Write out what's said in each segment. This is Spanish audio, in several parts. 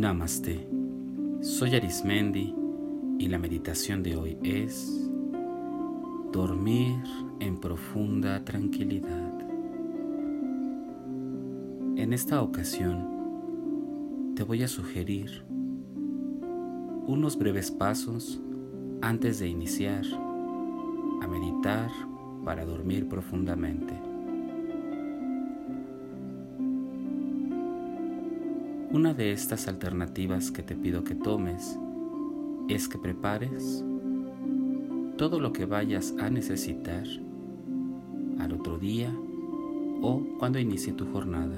Namaste. Soy Arismendi y la meditación de hoy es dormir en profunda tranquilidad. En esta ocasión te voy a sugerir unos breves pasos antes de iniciar a meditar para dormir profundamente. Una de estas alternativas que te pido que tomes es que prepares todo lo que vayas a necesitar al otro día o cuando inicie tu jornada.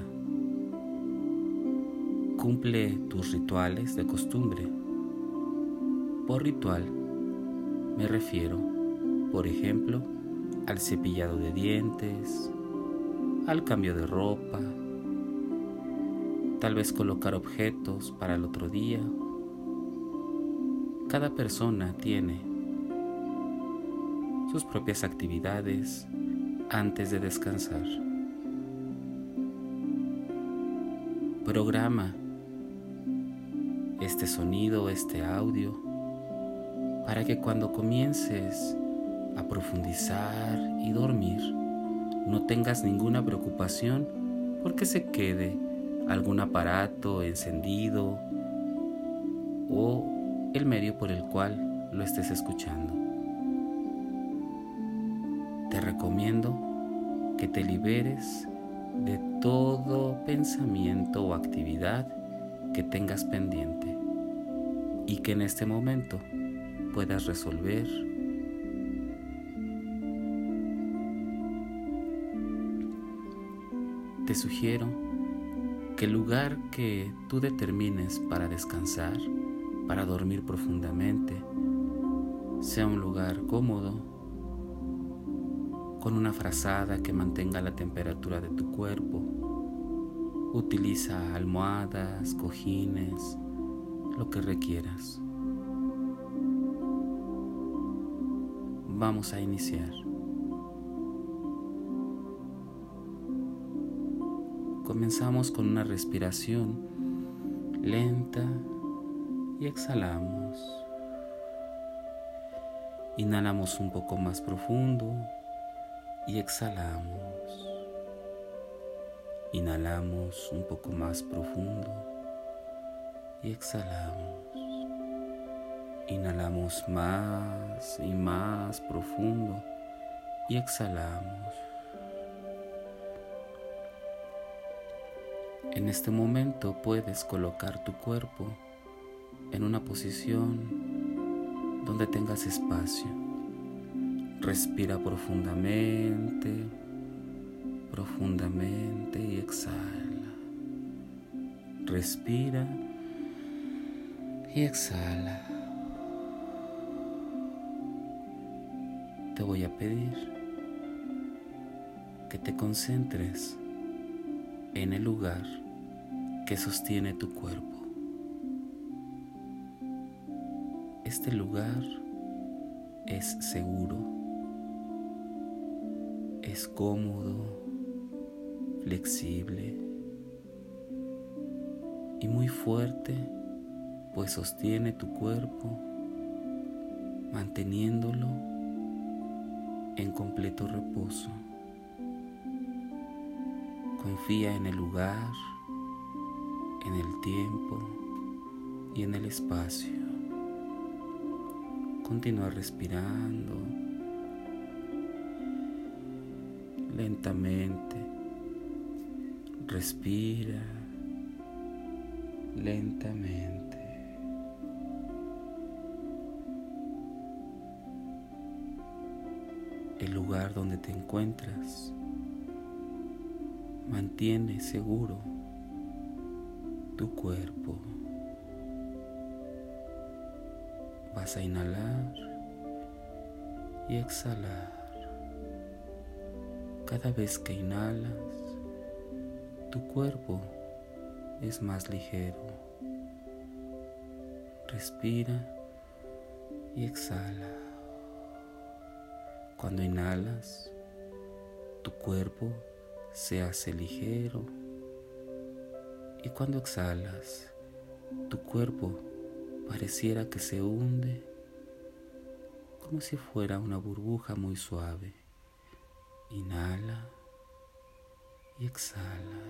Cumple tus rituales de costumbre. Por ritual me refiero, por ejemplo, al cepillado de dientes, al cambio de ropa, tal vez colocar objetos para el otro día. Cada persona tiene sus propias actividades antes de descansar. Programa este sonido, este audio, para que cuando comiences a profundizar y dormir, no tengas ninguna preocupación porque se quede algún aparato encendido o el medio por el cual lo estés escuchando. Te recomiendo que te liberes de todo pensamiento o actividad que tengas pendiente y que en este momento puedas resolver te sugiero que el lugar que tú determines para descansar, para dormir profundamente, sea un lugar cómodo, con una frazada que mantenga la temperatura de tu cuerpo. Utiliza almohadas, cojines, lo que requieras. Vamos a iniciar. Comenzamos con una respiración lenta y exhalamos. Inhalamos un poco más profundo y exhalamos. Inhalamos un poco más profundo y exhalamos. Inhalamos más y más profundo y exhalamos. En este momento puedes colocar tu cuerpo en una posición donde tengas espacio. Respira profundamente, profundamente y exhala. Respira y exhala. Te voy a pedir que te concentres en el lugar que sostiene tu cuerpo. Este lugar es seguro, es cómodo, flexible y muy fuerte, pues sostiene tu cuerpo manteniéndolo en completo reposo. Confía en el lugar, en el tiempo y en el espacio. Continúa respirando lentamente. Respira lentamente. El lugar donde te encuentras Mantiene seguro tu cuerpo. Vas a inhalar y exhalar. Cada vez que inhalas, tu cuerpo es más ligero. Respira y exhala. Cuando inhalas, tu cuerpo se hace ligero y cuando exhalas, Tu cuerpo pareciera que se hunde como si fuera una burbuja muy suave. Inhala y exhala.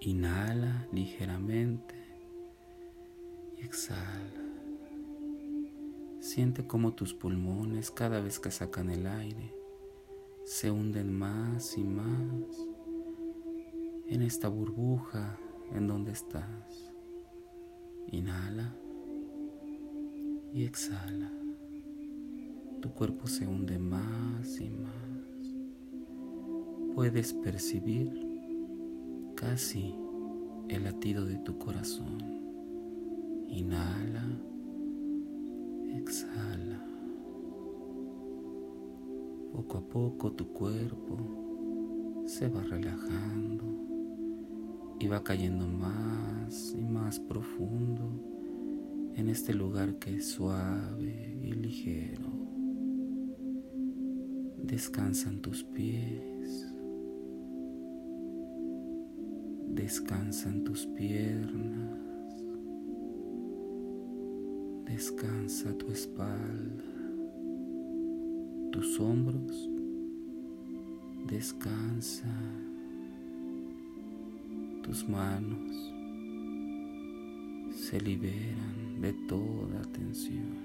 Inhala ligeramente y exhala. Siente como tus pulmones cada vez que sacan el aire se hunden más y más en esta burbuja en donde estás. Inhala y exhala. Tu cuerpo se hunde más y más. Puedes percibir casi el latido de tu corazón. Inhala, exhala. Poco a poco tu cuerpo se va relajando y va cayendo más y más profundo en este lugar que es suave y ligero. Descansan tus pies, descansan tus piernas, descansa tu espalda, tus hombros, descansa tus manos. Se liberan de toda tensión.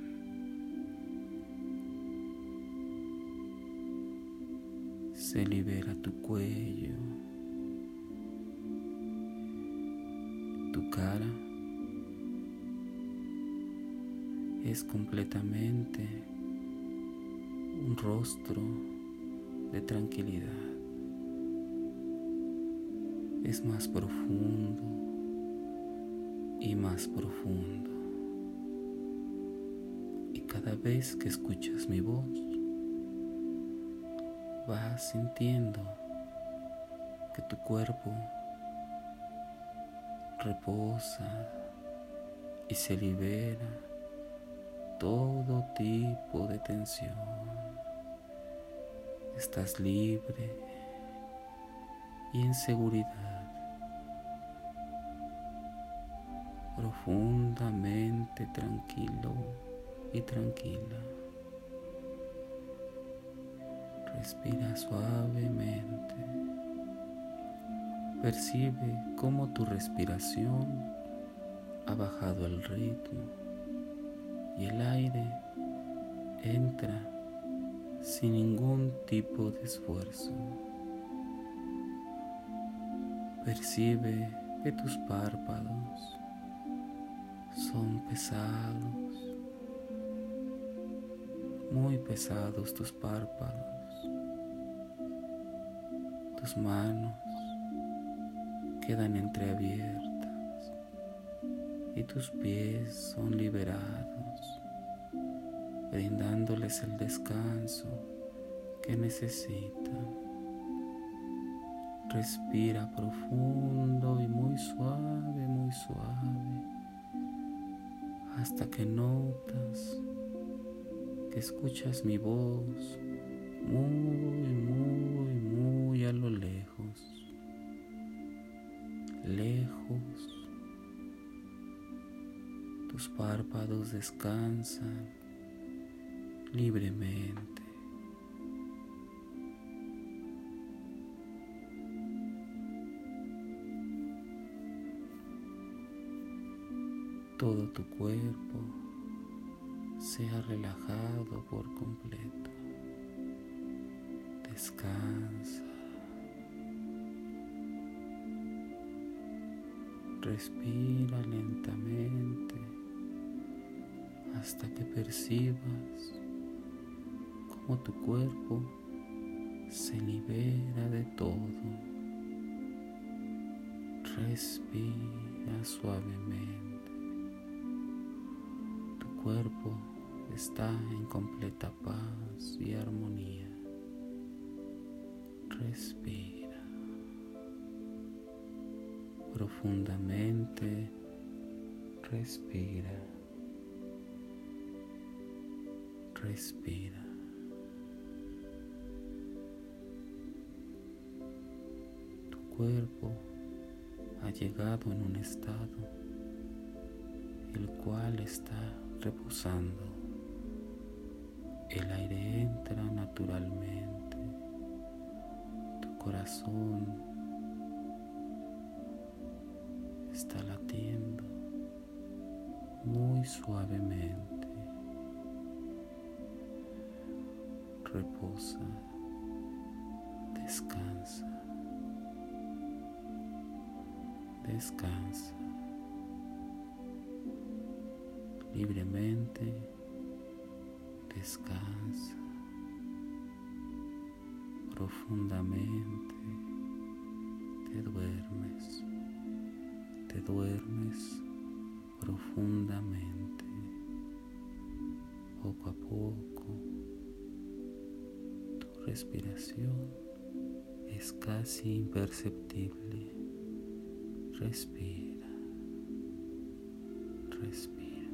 Se libera tu cuello, tu cara. Es completamente un rostro de tranquilidad es más profundo y más profundo. Y cada vez que escuchas mi voz, vas sintiendo que tu cuerpo reposa y se libera todo tipo de tensión. Estás libre y en seguridad. profundamente tranquilo y tranquila. Respira suavemente. Percibe cómo tu respiración ha bajado el ritmo y el aire entra sin ningún tipo de esfuerzo. Percibe que tus párpados son pesados, muy pesados tus párpados, tus manos quedan entreabiertas y tus pies son liberados, brindándoles el descanso que necesitan. Respira profundo y muy suave, muy suave hasta que notas que escuchas mi voz muy, muy, muy a lo lejos, lejos. Tus párpados descansan libremente. Todo tu cuerpo se ha relajado por completo. Descansa. Respira lentamente hasta que percibas cómo tu cuerpo se libera de todo. Respira suavemente cuerpo está en completa paz y armonía. Respira profundamente. Respira. Respira. Cuerpo ha llegado en un estado el cual está reposando. El aire entra naturalmente. Tu corazón está latiendo muy suavemente. Reposa. Descansa. Libremente descansa profundamente, te duermes, te duermes profundamente, poco a poco, tu respiración es casi imperceptible, respira, respira,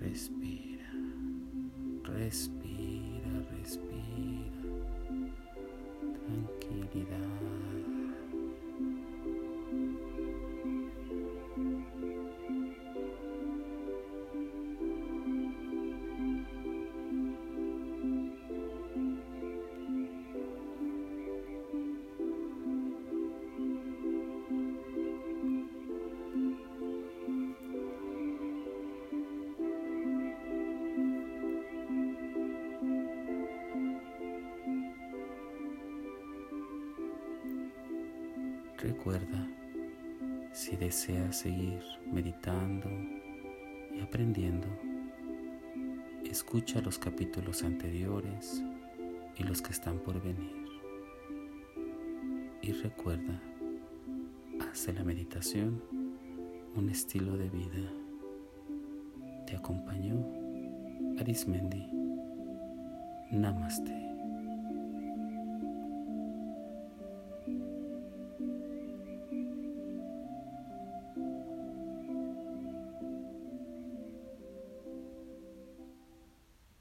respira, respira, respira, tranquilidad. Recuerda, si deseas seguir meditando y aprendiendo, escucha los capítulos anteriores y los que están por venir. Y recuerda, haz la meditación un estilo de vida. Te acompañó Arismendi. Namaste.